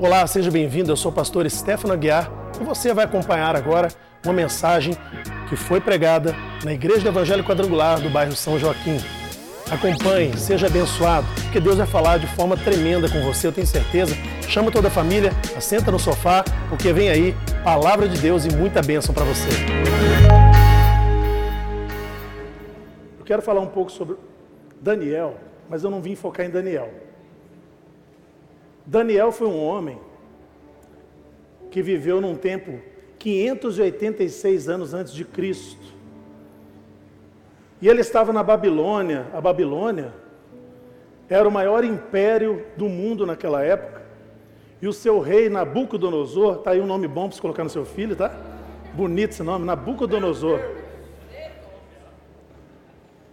Olá, seja bem-vindo. Eu sou o pastor Stefano Aguiar e você vai acompanhar agora uma mensagem que foi pregada na Igreja do Evangelho Quadrangular do bairro São Joaquim. Acompanhe, seja abençoado, porque Deus vai falar de forma tremenda com você, eu tenho certeza. Chama toda a família, assenta no sofá, porque vem aí palavra de Deus e muita bênção para você. Eu quero falar um pouco sobre Daniel, mas eu não vim focar em Daniel. Daniel foi um homem que viveu num tempo 586 anos antes de Cristo. E ele estava na Babilônia. A Babilônia era o maior império do mundo naquela época. E o seu rei Nabucodonosor, tá aí um nome bom para você colocar no seu filho, tá? Bonito esse nome, Nabucodonosor.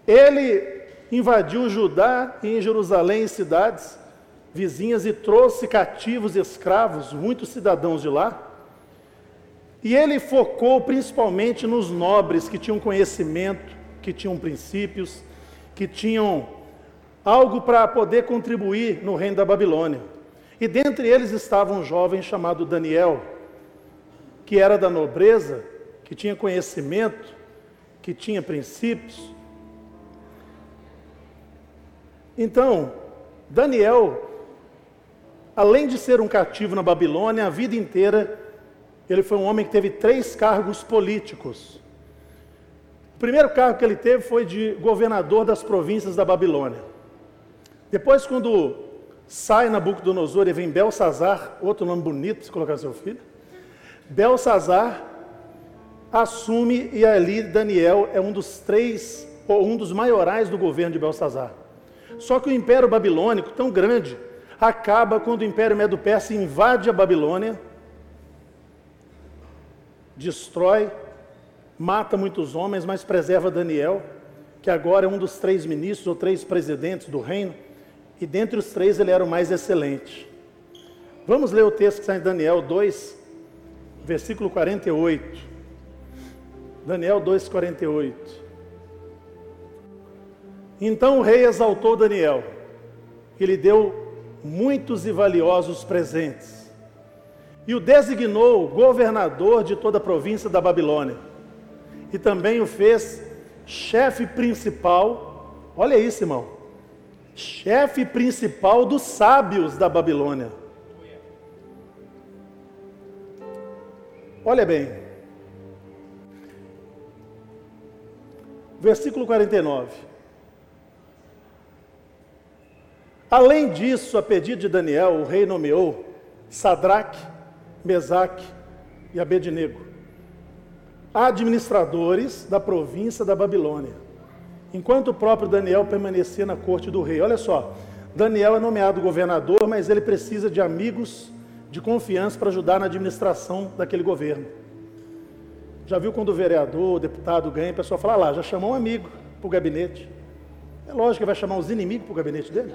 Ele invadiu Judá e em Jerusalém em cidades vizinhas e trouxe cativos escravos, muitos cidadãos de lá. E ele focou principalmente nos nobres que tinham conhecimento, que tinham princípios, que tinham algo para poder contribuir no reino da Babilônia. E dentre eles estava um jovem chamado Daniel, que era da nobreza, que tinha conhecimento, que tinha princípios. Então, Daniel, além de ser um cativo na Babilônia, a vida inteira ele foi um homem que teve três cargos políticos. O primeiro cargo que ele teve foi de governador das províncias da Babilônia. Depois, quando sai Nabucodonosor e vem Belsazar, outro nome bonito para colocar seu filho, Belsazar assume e ali Daniel é um dos três, ou um dos maiorais do governo de Belsazar. Só que o império babilônico, tão grande, acaba quando o império Medo-Persa invade a Babilônia destrói, mata muitos homens, mas preserva Daniel, que agora é um dos três ministros ou três presidentes do reino, e dentre os três ele era o mais excelente. Vamos ler o texto que está em Daniel 2, versículo 48. Daniel 2, 48. Então o rei exaltou Daniel e lhe deu muitos e valiosos presentes e o designou governador de toda a província da Babilônia. E também o fez chefe principal, olha isso, irmão, chefe principal dos sábios da Babilônia. Olha bem, versículo 49. Além disso, a pedido de Daniel, o rei nomeou Sadraque, Mesaque e Abednego, administradores da província da Babilônia, enquanto o próprio Daniel permanecia na corte do rei. Olha só, Daniel é nomeado governador, mas ele precisa de amigos de confiança para ajudar na administração daquele governo. Já viu quando o vereador, o deputado ganha, o pessoal fala ah lá, já chamou um amigo para o gabinete. É lógico que vai chamar os inimigos para o gabinete dele.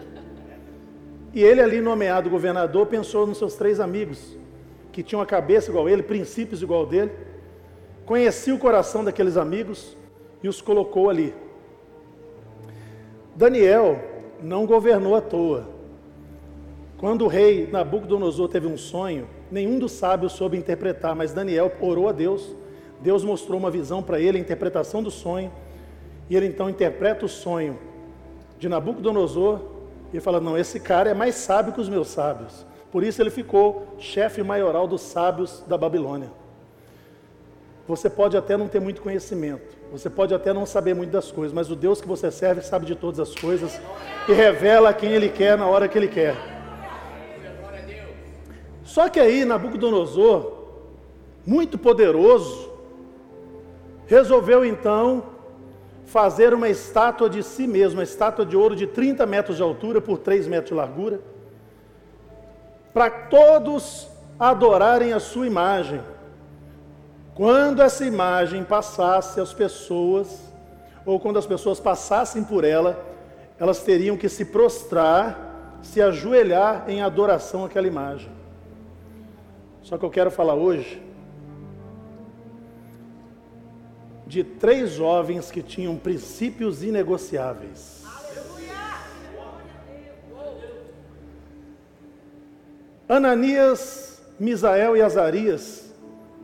E ele ali nomeado governador pensou nos seus três amigos, que tinham a cabeça igual a ele, princípios igual dele, conhecia o coração daqueles amigos e os colocou ali. Daniel não governou à toa. Quando o rei Nabucodonosor teve um sonho, nenhum dos sábios soube interpretar, mas Daniel orou a Deus. Deus mostrou uma visão para ele, a interpretação do sonho, e ele então interpreta o sonho de Nabucodonosor e fala: Não, esse cara é mais sábio que os meus sábios. Por isso ele ficou chefe maioral dos sábios da Babilônia. Você pode até não ter muito conhecimento, você pode até não saber muito das coisas, mas o Deus que você serve sabe de todas as coisas e revela quem Ele quer na hora que Ele quer. Só que aí Nabucodonosor, muito poderoso, resolveu então fazer uma estátua de si mesmo, uma estátua de ouro de 30 metros de altura por 3 metros de largura para todos adorarem a sua imagem. Quando essa imagem passasse às pessoas, ou quando as pessoas passassem por ela, elas teriam que se prostrar, se ajoelhar em adoração àquela imagem. Só que eu quero falar hoje de três jovens que tinham princípios inegociáveis. Ananias, Misael e Azarias,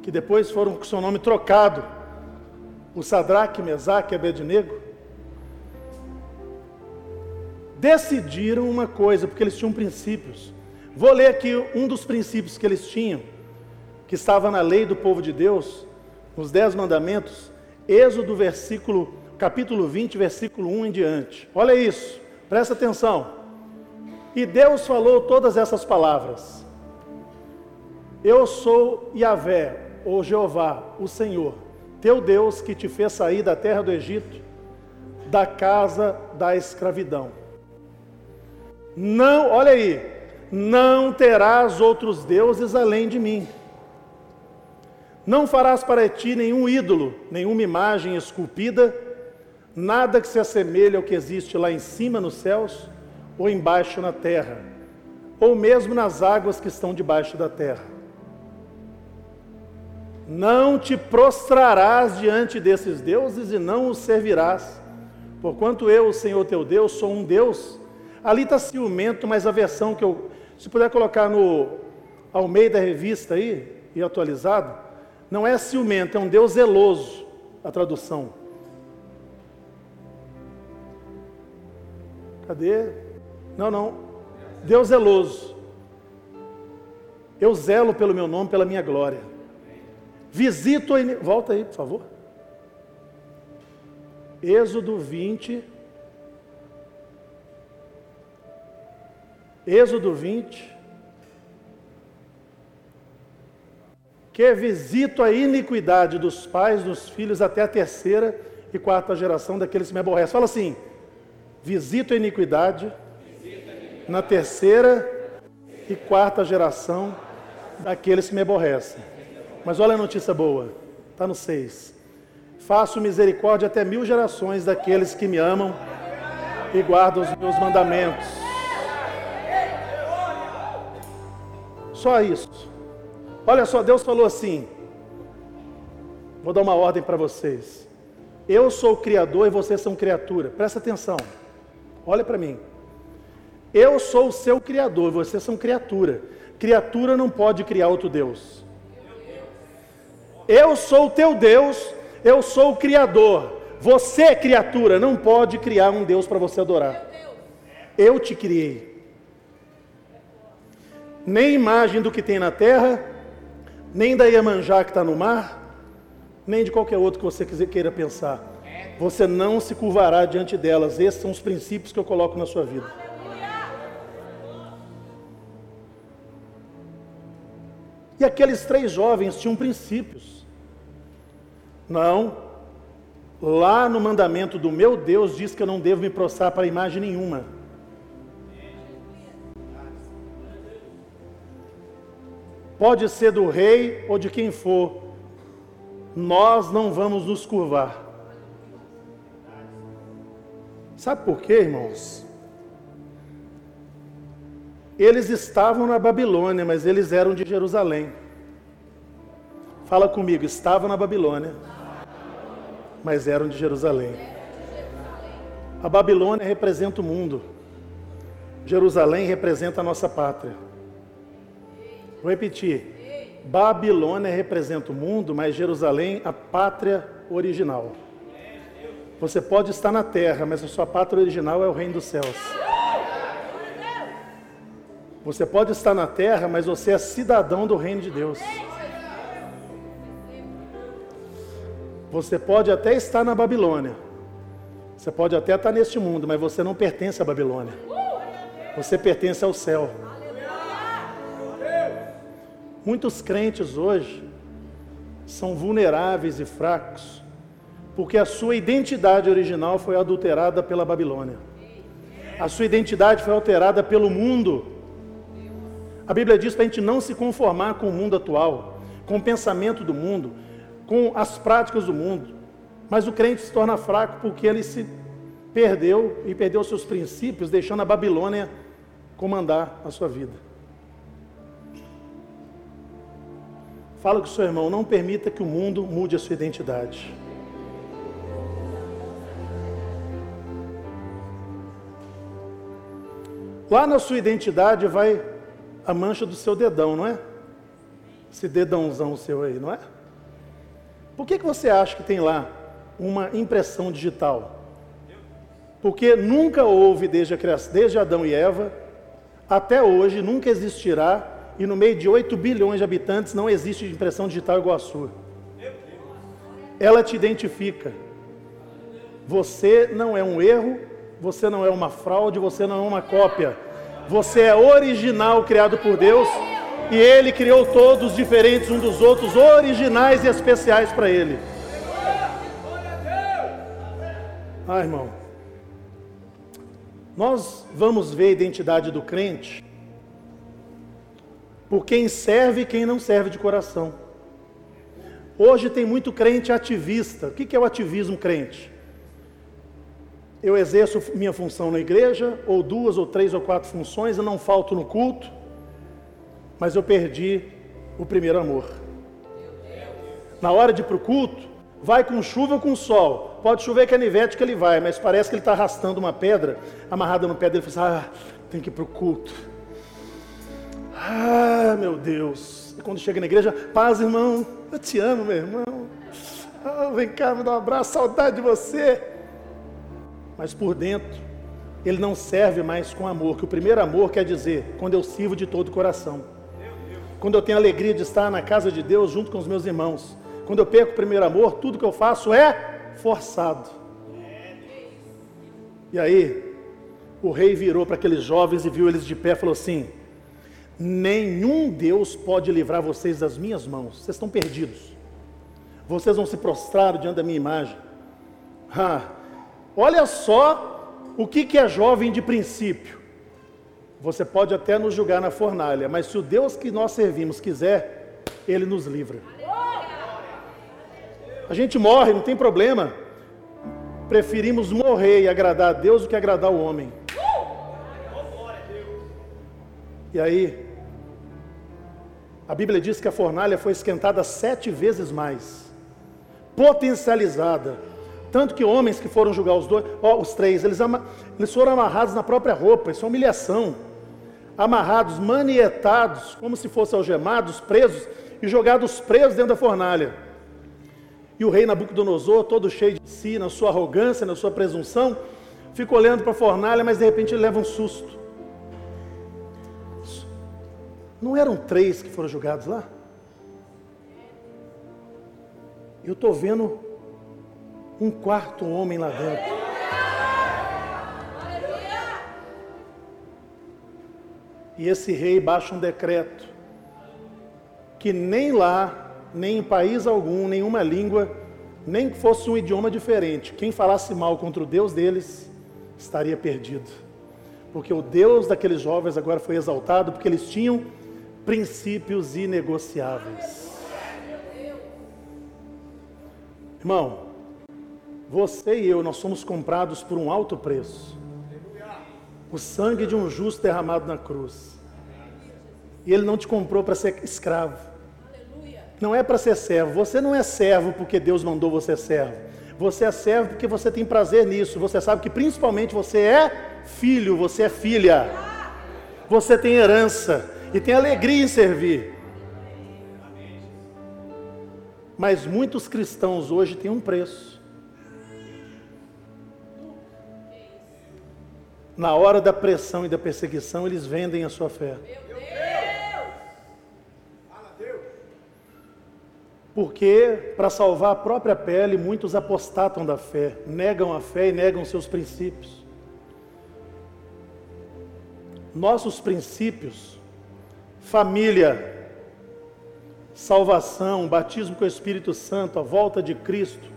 que depois foram com seu nome trocado, o Sadraque, Mesaque e Abednego, decidiram uma coisa, porque eles tinham princípios. Vou ler aqui um dos princípios que eles tinham, que estava na lei do povo de Deus, nos Dez Mandamentos, Êxodo, versículo, capítulo 20, versículo 1 em diante. Olha isso, presta atenção. E Deus falou todas essas palavras. Eu sou Yahvé, ou Jeová, o Senhor, teu Deus que te fez sair da terra do Egito, da casa da escravidão. Não, olha aí, não terás outros deuses além de mim. Não farás para ti nenhum ídolo, nenhuma imagem esculpida, nada que se assemelhe ao que existe lá em cima nos céus ou embaixo na terra, ou mesmo nas águas que estão debaixo da terra. Não te prostrarás diante desses deuses e não os servirás, porquanto eu, o Senhor teu Deus, sou um Deus. Ali está ciumento, mas a versão que eu se puder colocar no ao meio da revista aí, e atualizado, não é ciumento, é um Deus zeloso, a tradução. Cadê? Não, não. Deus zeloso. Eu zelo pelo meu nome, pela minha glória. Visito a... Volta aí, por favor. Êxodo 20, Êxodo 20. Que visito a iniquidade dos pais, dos filhos, até a terceira e quarta geração daqueles que me aborrecem. Fala assim: visito a iniquidade na terceira e quarta geração daqueles que me aborrecem. Mas olha a notícia boa, está no 6. Faço misericórdia até mil gerações daqueles que me amam e guardam os meus mandamentos. Só isso. Olha só, Deus falou assim. Vou dar uma ordem para vocês. Eu sou o Criador e vocês são criatura. Presta atenção. Olha para mim. Eu sou o seu Criador, vocês são criatura. Criatura não pode criar outro Deus. Eu sou o teu Deus, eu sou o Criador. Você, criatura, não pode criar um Deus para você adorar. Eu te criei nem imagem do que tem na terra, nem da Iemanjá que está no mar, nem de qualquer outro que você queira pensar. Você não se curvará diante delas. Esses são os princípios que eu coloco na sua vida. E aqueles três jovens tinham princípios. Não, lá no mandamento do meu Deus diz que eu não devo me prostrar para imagem nenhuma. Pode ser do rei ou de quem for, nós não vamos nos curvar. Sabe por quê, irmãos? Eles estavam na Babilônia, mas eles eram de Jerusalém. Fala comigo, estavam na Babilônia, mas eram de Jerusalém. A Babilônia representa o mundo. Jerusalém representa a nossa pátria. Vou repetir. Babilônia representa o mundo, mas Jerusalém a pátria original. Você pode estar na terra, mas a sua pátria original é o reino dos céus. Você pode estar na terra, mas você é cidadão do reino de Deus. Você pode até estar na Babilônia. Você pode até estar neste mundo, mas você não pertence à Babilônia. Você pertence ao céu. Muitos crentes hoje são vulneráveis e fracos, porque a sua identidade original foi adulterada pela Babilônia. A sua identidade foi alterada pelo mundo. A Bíblia diz para a gente não se conformar com o mundo atual, com o pensamento do mundo, com as práticas do mundo. Mas o crente se torna fraco porque ele se perdeu e perdeu seus princípios, deixando a Babilônia comandar a sua vida. Fala com o seu irmão, não permita que o mundo mude a sua identidade. Lá na sua identidade vai a mancha do seu dedão, não é? Esse dedãozão seu aí, não é? Por que, que você acha que tem lá uma impressão digital? Porque nunca houve desde a criação, desde Adão e Eva, até hoje, nunca existirá, e no meio de 8 bilhões de habitantes não existe impressão digital igual a sua. Ela te identifica. Você não é um erro, você não é uma fraude, você não é uma cópia. Você é original criado por Deus e Ele criou todos diferentes uns dos outros, originais e especiais para Ele. Ah, irmão. Nós vamos ver a identidade do crente por quem serve e quem não serve de coração. Hoje tem muito crente ativista. O que é o ativismo crente? eu exerço minha função na igreja, ou duas, ou três, ou quatro funções, eu não falto no culto, mas eu perdi o primeiro amor. Na hora de ir para o culto, vai com chuva ou com sol. Pode chover canivete que ele vai, mas parece que ele está arrastando uma pedra amarrada no pé dele. Ele fala assim, ah, tem que ir para o culto. Ah, meu Deus. E quando chega na igreja, paz, irmão. Eu te amo, meu irmão. Ah, vem cá, me dá um abraço, saudade de você mas por dentro ele não serve mais com amor, que o primeiro amor quer dizer quando eu sirvo de todo o coração. Quando eu tenho alegria de estar na casa de Deus junto com os meus irmãos. Quando eu perco o primeiro amor, tudo que eu faço é forçado. E aí, o rei virou para aqueles jovens e viu eles de pé e falou assim: Nenhum Deus pode livrar vocês das minhas mãos. Vocês estão perdidos. Vocês vão se prostrar diante da minha imagem. Ah, Olha só o que, que é jovem de princípio. Você pode até nos julgar na fornalha, mas se o Deus que nós servimos quiser, Ele nos livra. A gente morre, não tem problema. Preferimos morrer e agradar a Deus do que agradar o homem. E aí, a Bíblia diz que a fornalha foi esquentada sete vezes mais, potencializada tanto que homens que foram julgar os dois, ó, os três, eles, eles foram amarrados na própria roupa, isso é humilhação. Amarrados, manietados, como se fossem algemados, presos e jogados presos dentro da fornalha. E o rei Nabucodonosor, todo cheio de si, na sua arrogância, na sua presunção, fica olhando para a fornalha, mas de repente ele leva um susto. Não eram três que foram julgados lá? Eu estou vendo um quarto homem lá dentro. E esse rei baixa um decreto que nem lá, nem em país algum, nenhuma língua, nem que fosse um idioma diferente, quem falasse mal contra o Deus deles estaria perdido. Porque o Deus daqueles jovens agora foi exaltado porque eles tinham princípios inegociáveis. Irmão, você e eu, nós somos comprados por um alto preço. O sangue de um justo derramado na cruz. E ele não te comprou para ser escravo. Não é para ser servo. Você não é servo porque Deus mandou você servo. Você é servo porque você tem prazer nisso. Você sabe que principalmente você é filho, você é filha. Você tem herança e tem alegria em servir. Mas muitos cristãos hoje têm um preço. na hora da pressão e da perseguição, eles vendem a sua fé. Porque, para salvar a própria pele, muitos apostatam da fé, negam a fé e negam seus princípios. Nossos princípios, família, salvação, batismo com o Espírito Santo, a volta de Cristo,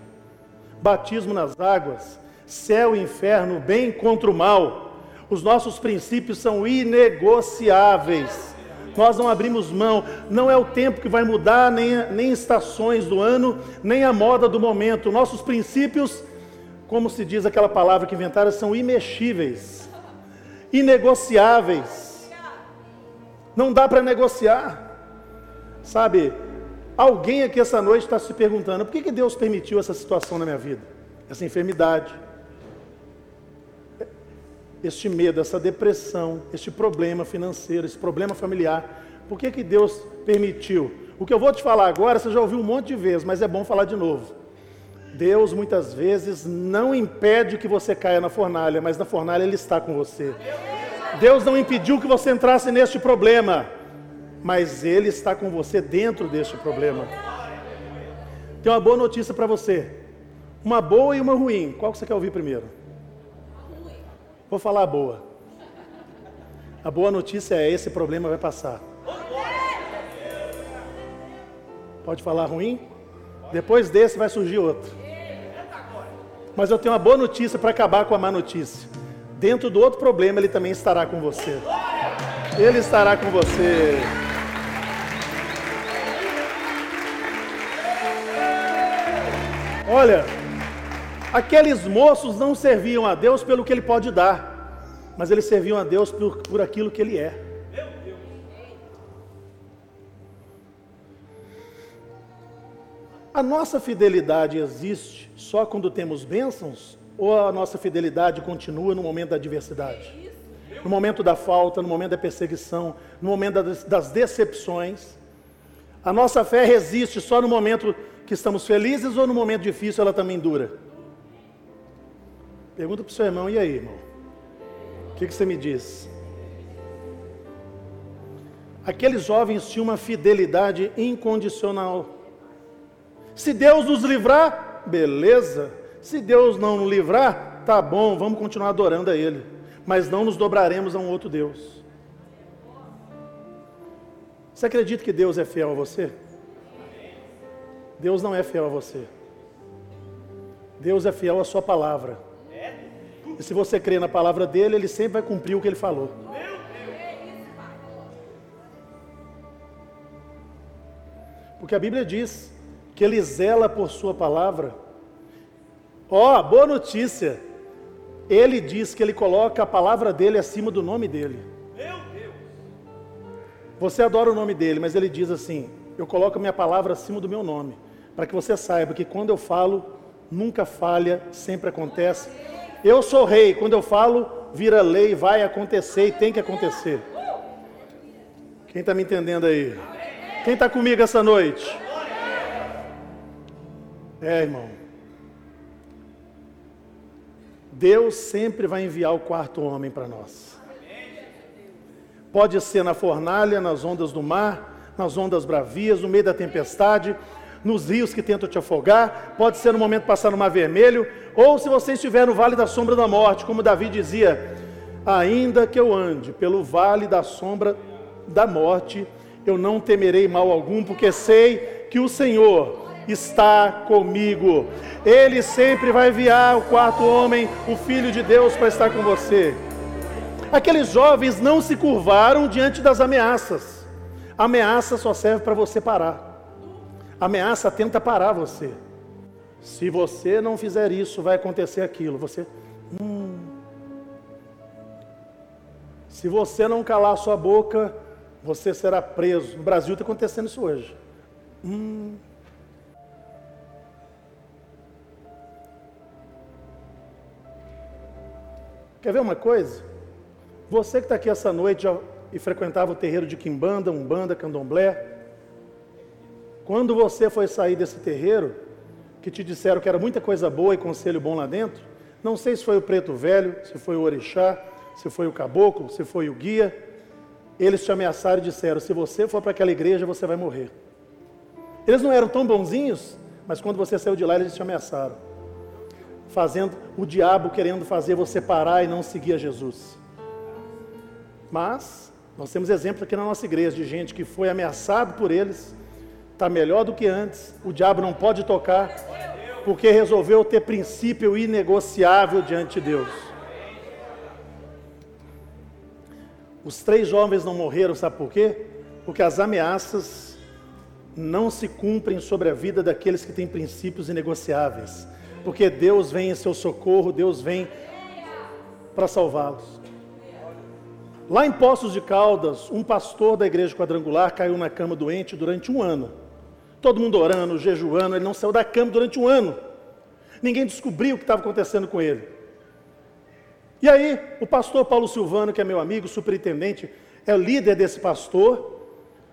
batismo nas águas, céu e inferno, bem contra o mal, os nossos princípios são inegociáveis. Nós não abrimos mão. Não é o tempo que vai mudar, nem, nem estações do ano, nem a moda do momento. Nossos princípios, como se diz aquela palavra que inventaram, são imexíveis, inegociáveis. Não dá para negociar. Sabe, alguém aqui essa noite está se perguntando: por que, que Deus permitiu essa situação na minha vida? Essa enfermidade este medo, essa depressão, este problema financeiro, esse problema familiar. Por que, que Deus permitiu? O que eu vou te falar agora, você já ouviu um monte de vezes, mas é bom falar de novo. Deus muitas vezes não impede que você caia na fornalha, mas na fornalha Ele está com você. Deus não impediu que você entrasse neste problema, mas Ele está com você dentro deste problema. Tem uma boa notícia para você. Uma boa e uma ruim. Qual que você quer ouvir primeiro? Vou falar a boa. A boa notícia é: esse problema vai passar. Pode falar ruim? Depois desse vai surgir outro. Mas eu tenho uma boa notícia para acabar com a má notícia. Dentro do outro problema, ele também estará com você. Ele estará com você. Olha, aqueles moços não serviam a Deus pelo que Ele pode dar, mas eles serviam a Deus por, por aquilo que Ele é. A nossa fidelidade existe só quando temos bênçãos? Ou a nossa fidelidade continua no momento da adversidade? No momento da falta, no momento da perseguição, no momento das decepções? A nossa fé resiste só no momento que estamos felizes ou no momento difícil ela também dura? Pergunta para o seu irmão, e aí, irmão? O que, que você me diz? Aqueles jovens tinham uma fidelidade incondicional. Se Deus nos livrar, beleza. Se Deus não nos livrar, tá bom, vamos continuar adorando a Ele. Mas não nos dobraremos a um outro Deus. Você acredita que Deus é fiel a você? Deus não é fiel a você. Deus é fiel à sua palavra. E se você crê na palavra dele, ele sempre vai cumprir o que ele falou. Porque a Bíblia diz que ele zela por sua palavra. Ó, oh, boa notícia. Ele diz que ele coloca a palavra dele acima do nome dele. Você adora o nome dele, mas ele diz assim: Eu coloco a minha palavra acima do meu nome para que você saiba que quando eu falo, nunca falha, sempre acontece. Eu sou rei, quando eu falo, vira lei, vai acontecer e tem que acontecer. Quem está me entendendo aí? Quem está comigo essa noite? É, irmão. Deus sempre vai enviar o quarto homem para nós. Pode ser na fornalha, nas ondas do mar, nas ondas bravias, no meio da tempestade, nos rios que tentam te afogar, pode ser no momento passar no mar vermelho, ou se você estiver no vale da sombra da morte, como Davi dizia, ainda que eu ande pelo vale da sombra da morte, eu não temerei mal algum, porque sei que o Senhor está comigo. Ele sempre vai enviar o quarto homem, o Filho de Deus, para estar com você. Aqueles jovens não se curvaram diante das ameaças. A ameaça só serve para você parar. A ameaça tenta parar você. Se você não fizer isso, vai acontecer aquilo. Você. Hum. Se você não calar sua boca, você será preso. No Brasil está acontecendo isso hoje. Hum. Quer ver uma coisa? Você que está aqui essa noite já, e frequentava o terreiro de Quimbanda, Umbanda, Candomblé, quando você foi sair desse terreiro, que te disseram que era muita coisa boa e conselho bom lá dentro, não sei se foi o preto velho, se foi o orixá, se foi o caboclo, se foi o guia, eles te ameaçaram e disseram: se você for para aquela igreja, você vai morrer. Eles não eram tão bonzinhos, mas quando você saiu de lá, eles te ameaçaram, fazendo o diabo querendo fazer você parar e não seguir a Jesus. Mas nós temos exemplos aqui na nossa igreja de gente que foi ameaçado por eles está melhor do que antes, o diabo não pode tocar, porque resolveu ter princípio inegociável diante de Deus. Os três jovens não morreram, sabe por quê? Porque as ameaças não se cumprem sobre a vida daqueles que têm princípios inegociáveis. Porque Deus vem em seu socorro, Deus vem para salvá-los. Lá em Poços de Caldas, um pastor da igreja quadrangular caiu na cama doente durante um ano. Todo mundo orando, jejuando, ele não saiu da cama durante um ano. Ninguém descobriu o que estava acontecendo com ele. E aí, o pastor Paulo Silvano, que é meu amigo, superintendente, é líder desse pastor,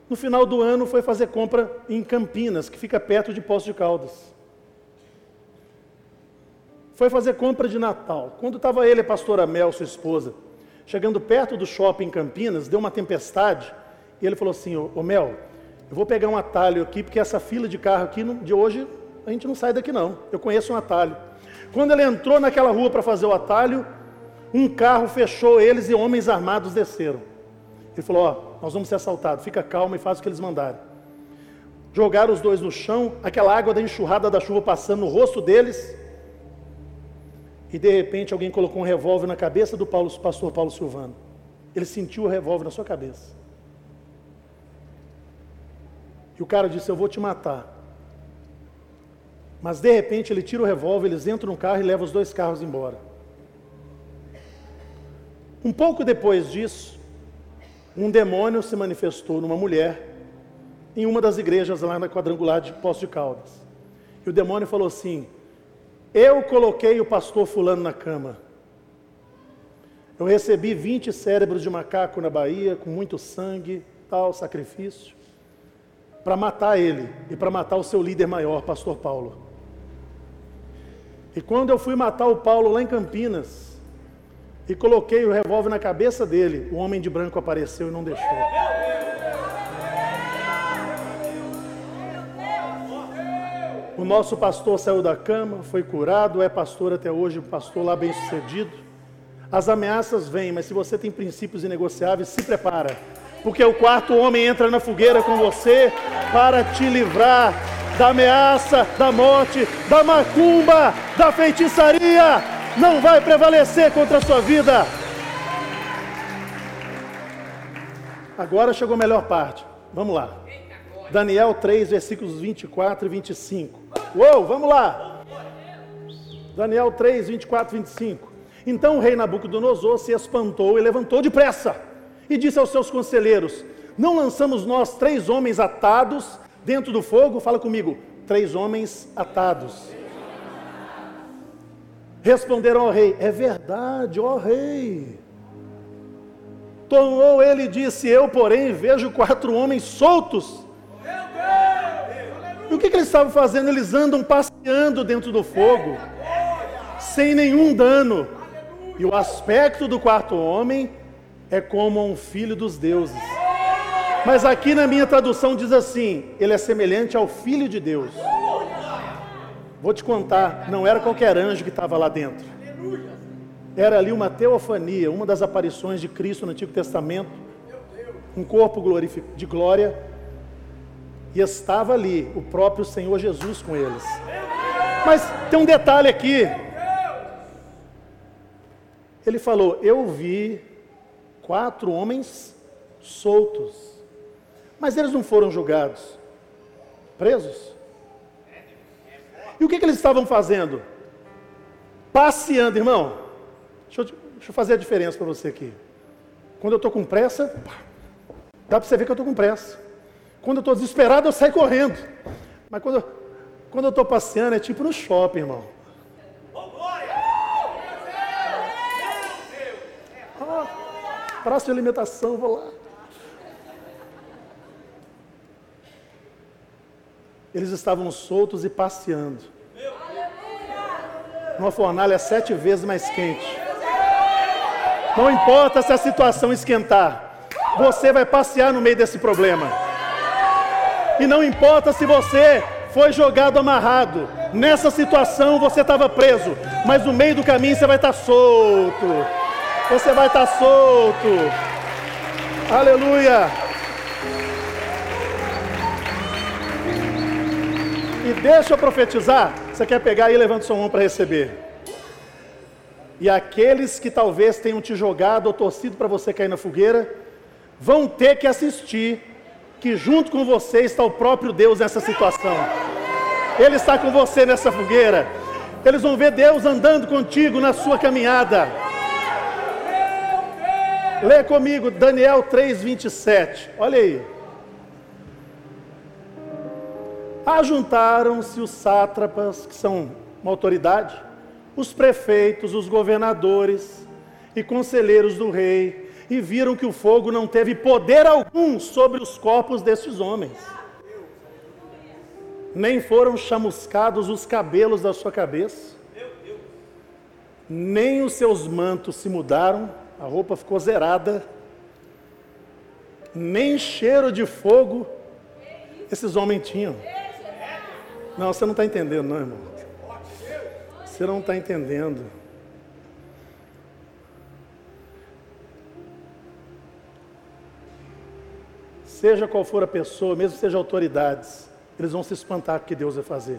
no final do ano foi fazer compra em Campinas, que fica perto de Poço de Caldas. Foi fazer compra de Natal. Quando estava ele e a pastora Mel, sua esposa, chegando perto do shopping em Campinas, deu uma tempestade, e ele falou assim: Ô, Mel, eu vou pegar um atalho aqui, porque essa fila de carro aqui de hoje a gente não sai daqui não. Eu conheço um atalho. Quando ele entrou naquela rua para fazer o atalho, um carro fechou eles e homens armados desceram. Ele falou: Ó, nós vamos ser assaltados, fica calmo e faz o que eles mandarem. Jogaram os dois no chão, aquela água da enxurrada da chuva passando no rosto deles. E de repente alguém colocou um revólver na cabeça do Paulo, pastor Paulo Silvano. Ele sentiu o revólver na sua cabeça. E o cara disse: Eu vou te matar. Mas de repente ele tira o revólver, eles entram no carro e levam os dois carros embora. Um pouco depois disso, um demônio se manifestou numa mulher em uma das igrejas lá na quadrangular de Poço de Caldas. E o demônio falou assim: Eu coloquei o pastor Fulano na cama. Eu recebi 20 cérebros de macaco na Bahia, com muito sangue, tal, sacrifício, para matar ele e para matar o seu líder maior, pastor Paulo. E quando eu fui matar o Paulo lá em Campinas, e coloquei o revólver na cabeça dele, o homem de branco apareceu e não deixou. O nosso pastor saiu da cama, foi curado, é pastor até hoje, pastor lá bem sucedido. As ameaças vêm, mas se você tem princípios inegociáveis, se prepara. Porque o quarto homem entra na fogueira com você para te livrar da ameaça, da morte, da macumba, da feitiçaria, não vai prevalecer contra a sua vida. Agora chegou a melhor parte. Vamos lá. Daniel 3, versículos 24 e 25. Uou, vamos lá. Daniel 3, 24 e 25. Então o rei Nabucodonosor se espantou e levantou depressa e disse aos seus conselheiros: Não lançamos nós três homens atados Dentro do fogo, fala comigo, três homens atados. Responderam ao rei: É verdade, ó rei. Tomou ele e disse: Eu, porém, vejo quatro homens soltos. E o que, que eles estavam fazendo? Eles andam passeando dentro do fogo, sem nenhum dano. E o aspecto do quarto homem é como um filho dos deuses. Mas aqui na minha tradução diz assim: ele é semelhante ao Filho de Deus. Vou te contar, não era qualquer anjo que estava lá dentro. Era ali uma teofania, uma das aparições de Cristo no Antigo Testamento, um corpo de glória, e estava ali o próprio Senhor Jesus com eles. Mas tem um detalhe aqui. Ele falou: Eu vi quatro homens soltos. Mas eles não foram julgados, presos. E o que, que eles estavam fazendo? Passeando, irmão. Deixa eu, deixa eu fazer a diferença para você aqui. Quando eu estou com pressa, dá para você ver que eu estou com pressa. Quando eu estou desesperado, eu saio correndo. Mas quando, quando eu estou passeando, é tipo no shopping, irmão. Ah, praça de alimentação, vou lá. eles estavam soltos e passeando. Uma fornalha sete vezes mais quente. Não importa se a situação esquentar, você vai passear no meio desse problema. E não importa se você foi jogado amarrado. Nessa situação você estava preso, mas no meio do caminho você vai estar solto. Você vai estar solto. Aleluia. E deixa eu profetizar. Você quer pegar aí, levanta sua mão para receber. E aqueles que talvez tenham te jogado ou torcido para você cair na fogueira, vão ter que assistir que junto com você está o próprio Deus nessa situação. Ele está com você nessa fogueira. Eles vão ver Deus andando contigo na sua caminhada. Lê comigo Daniel 3:27. Olha aí. Ajuntaram-se os sátrapas, que são uma autoridade, os prefeitos, os governadores, e conselheiros do rei, e viram que o fogo não teve poder algum sobre os corpos destes homens, nem foram chamuscados os cabelos da sua cabeça, nem os seus mantos se mudaram, a roupa ficou zerada, nem cheiro de fogo esses homens tinham. Não, você não está entendendo, não, irmão. Você não está entendendo. Seja qual for a pessoa, mesmo seja autoridades, eles vão se espantar com o que Deus vai fazer.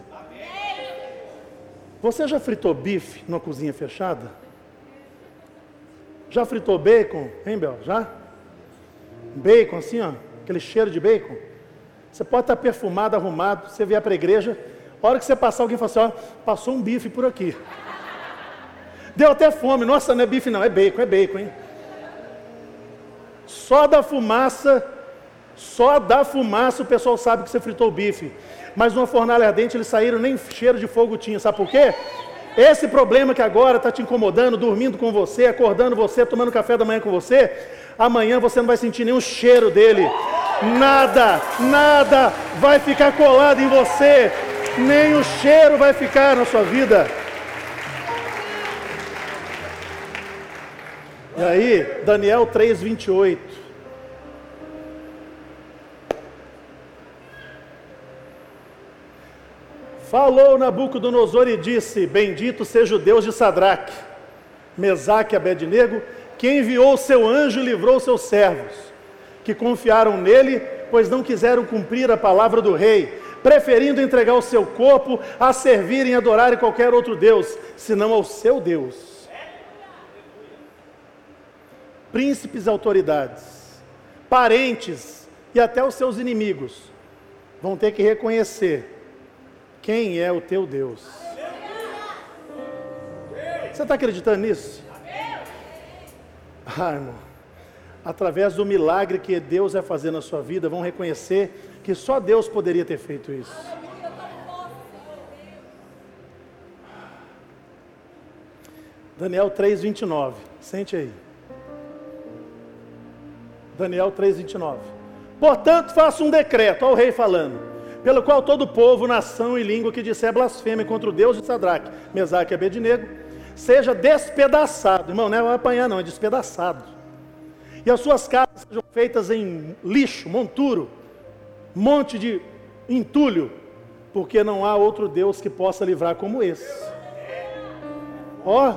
Você já fritou bife numa cozinha fechada? Já fritou bacon, hein, Bel? Já? Bacon assim, ó, aquele cheiro de bacon. Você pode estar perfumado, arrumado, você vier para a igreja, a hora que você passar, alguém fala assim, ó, passou um bife por aqui. Deu até fome, nossa, não é bife não, é bacon, é bacon, hein? Só da fumaça, só da fumaça o pessoal sabe que você fritou o bife. Mas numa fornalha ardente eles saíram, nem cheiro de fogo tinha, sabe por quê? Esse problema que agora está te incomodando, dormindo com você, acordando você, tomando café da manhã com você, amanhã você não vai sentir nenhum cheiro dele. Nada, nada vai ficar colado em você, nem o cheiro vai ficar na sua vida. E aí, Daniel 3:28. Falou Nabucodonosor e disse: Bendito seja o Deus de Sadraque, Mesaque e Abednego, que enviou o seu anjo e livrou seus servos, que confiaram nele, pois não quiseram cumprir a palavra do rei, preferindo entregar o seu corpo a servirem e adorarem qualquer outro Deus, senão ao seu Deus. Príncipes e autoridades, parentes e até os seus inimigos vão ter que reconhecer quem é o teu Deus. Você está acreditando nisso? Ah, irmão, através do milagre que Deus vai fazer na sua vida, vão reconhecer que só Deus poderia ter feito isso. Daniel 3,29. Sente aí. Daniel 3,29. Portanto, faça um decreto, ao rei falando pelo qual todo povo, nação e língua que disser blasfêmia contra o Deus de Sadraque, Mesaque e Abednego, seja despedaçado. Irmão, não é apanhar não, é despedaçado. E as suas casas sejam feitas em lixo, monturo, monte de entulho, porque não há outro Deus que possa livrar como esse. Ó,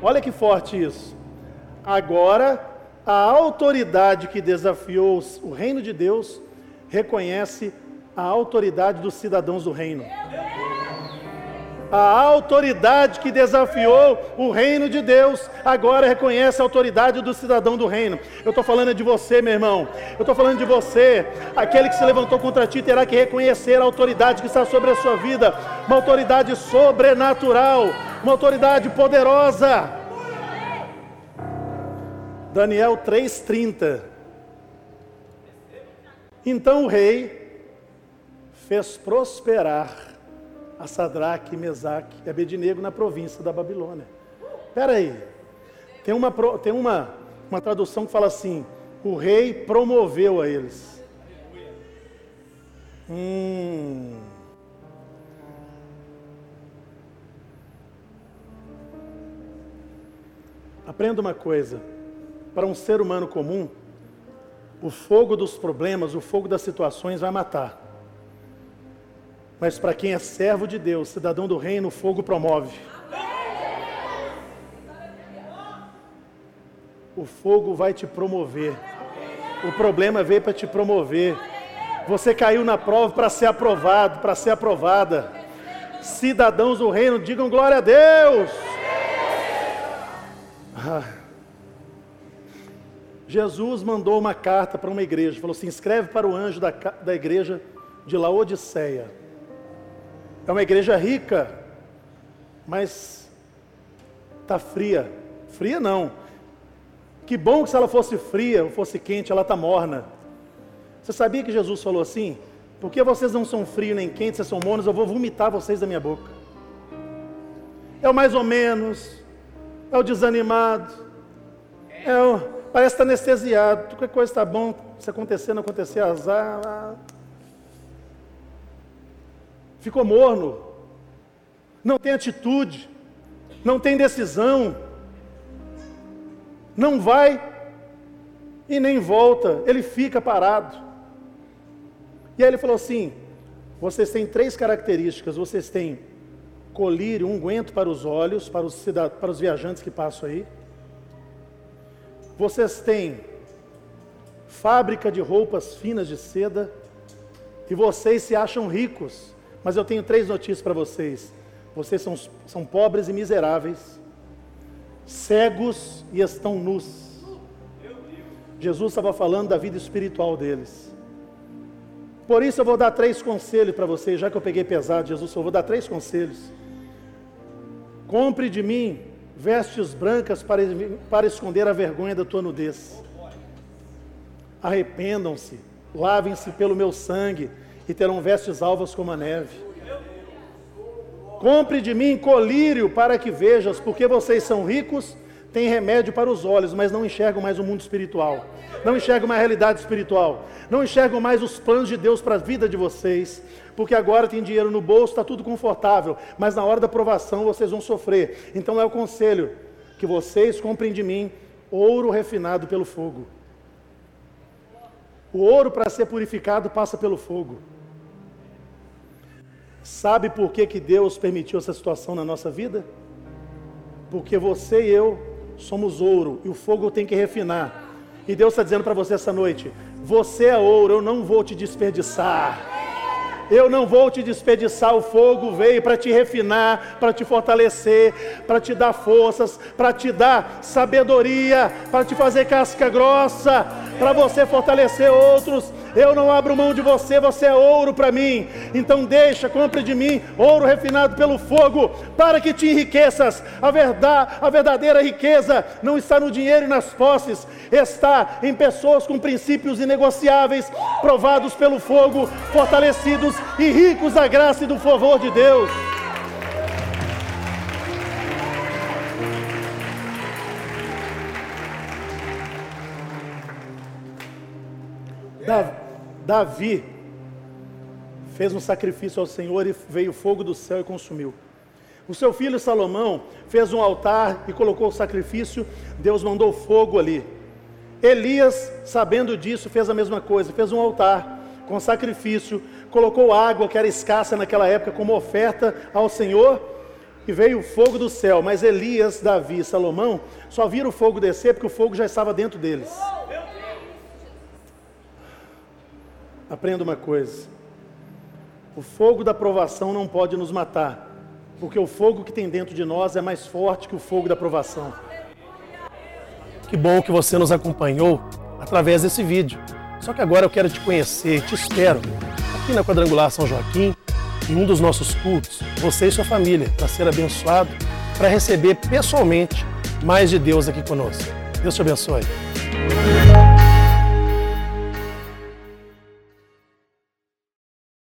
olha que forte isso. Agora, a autoridade que desafiou o reino de Deus reconhece a autoridade dos cidadãos do reino. A autoridade que desafiou o reino de Deus, agora reconhece a autoridade do cidadão do reino. Eu estou falando de você, meu irmão. Eu estou falando de você. Aquele que se levantou contra ti terá que reconhecer a autoridade que está sobre a sua vida. Uma autoridade sobrenatural. Uma autoridade poderosa. Daniel 3,30. Então o rei fez prosperar a Sadraque, Mesaque e Abednego na província da Babilônia. Espera aí, tem, uma, tem uma, uma tradução que fala assim, o rei promoveu a eles. Hum. Aprenda uma coisa: para um ser humano comum, o fogo dos problemas, o fogo das situações vai matar. Mas para quem é servo de Deus, cidadão do reino, o fogo promove. O fogo vai te promover. O problema veio para te promover. Você caiu na prova para ser aprovado, para ser aprovada. Cidadãos do reino, digam glória a Deus. Ah. Jesus mandou uma carta para uma igreja, falou assim: escreve para o anjo da, da igreja de Laodiceia. É uma igreja rica, mas está fria. Fria não. Que bom que se ela fosse fria ou fosse quente, ela está morna. Você sabia que Jesus falou assim? Porque vocês não são frios nem quentes, vocês são mornos, eu vou vomitar vocês da minha boca. É o mais ou menos, é o desanimado, É, parece estar tá anestesiado. Qualquer coisa está bom, se acontecer, não acontecer, azar. Ficou morno. Não tem atitude. Não tem decisão. Não vai e nem volta. Ele fica parado. E aí ele falou assim: vocês têm três características. Vocês têm colírio, unguento para os olhos, para os, para os viajantes que passam aí. Vocês têm fábrica de roupas finas de seda. E vocês se acham ricos. Mas eu tenho três notícias para vocês. Vocês são, são pobres e miseráveis, cegos e estão nus. Jesus estava falando da vida espiritual deles. Por isso eu vou dar três conselhos para vocês, já que eu peguei pesado, Jesus, eu vou dar três conselhos. Compre de mim vestes brancas para, para esconder a vergonha da tua nudez. Arrependam-se, lavem-se pelo meu sangue e terão vestes alvas como a neve. Compre de mim colírio para que vejas, porque vocês são ricos, têm remédio para os olhos, mas não enxergam mais o mundo espiritual. Não enxergam mais a realidade espiritual. Não enxergam mais os planos de Deus para a vida de vocês porque agora tem dinheiro no bolso, está tudo confortável, mas na hora da provação vocês vão sofrer. Então é o conselho que vocês comprem de mim ouro refinado pelo fogo. O ouro para ser purificado passa pelo fogo. Sabe por que, que Deus permitiu essa situação na nossa vida? Porque você e eu somos ouro e o fogo tem que refinar. E Deus está dizendo para você essa noite: você é ouro, eu não vou te desperdiçar. Eu não vou te desperdiçar, o fogo veio para te refinar, para te fortalecer, para te dar forças, para te dar sabedoria, para te fazer casca grossa, para você fortalecer outros. Eu não abro mão de você, você é ouro para mim. Então deixa, compre de mim ouro refinado pelo fogo, para que te enriqueças. A verdade, a verdadeira riqueza não está no dinheiro e nas posses, está em pessoas com princípios inegociáveis, provados pelo fogo, fortalecidos e ricos da graça e do favor de Deus. Davi fez um sacrifício ao Senhor e veio fogo do céu e consumiu. O seu filho Salomão fez um altar e colocou o sacrifício, Deus mandou fogo ali. Elias, sabendo disso, fez a mesma coisa, fez um altar com sacrifício, colocou água que era escassa naquela época como oferta ao Senhor e veio o fogo do céu. Mas Elias, Davi e Salomão só viram o fogo descer porque o fogo já estava dentro deles. Aprenda uma coisa: o fogo da provação não pode nos matar, porque o fogo que tem dentro de nós é mais forte que o fogo da provação. Que bom que você nos acompanhou através desse vídeo. Só que agora eu quero te conhecer, te espero aqui na Quadrangular São Joaquim, em um dos nossos cultos, você e sua família, para ser abençoado, para receber pessoalmente mais de Deus aqui conosco. Deus te abençoe.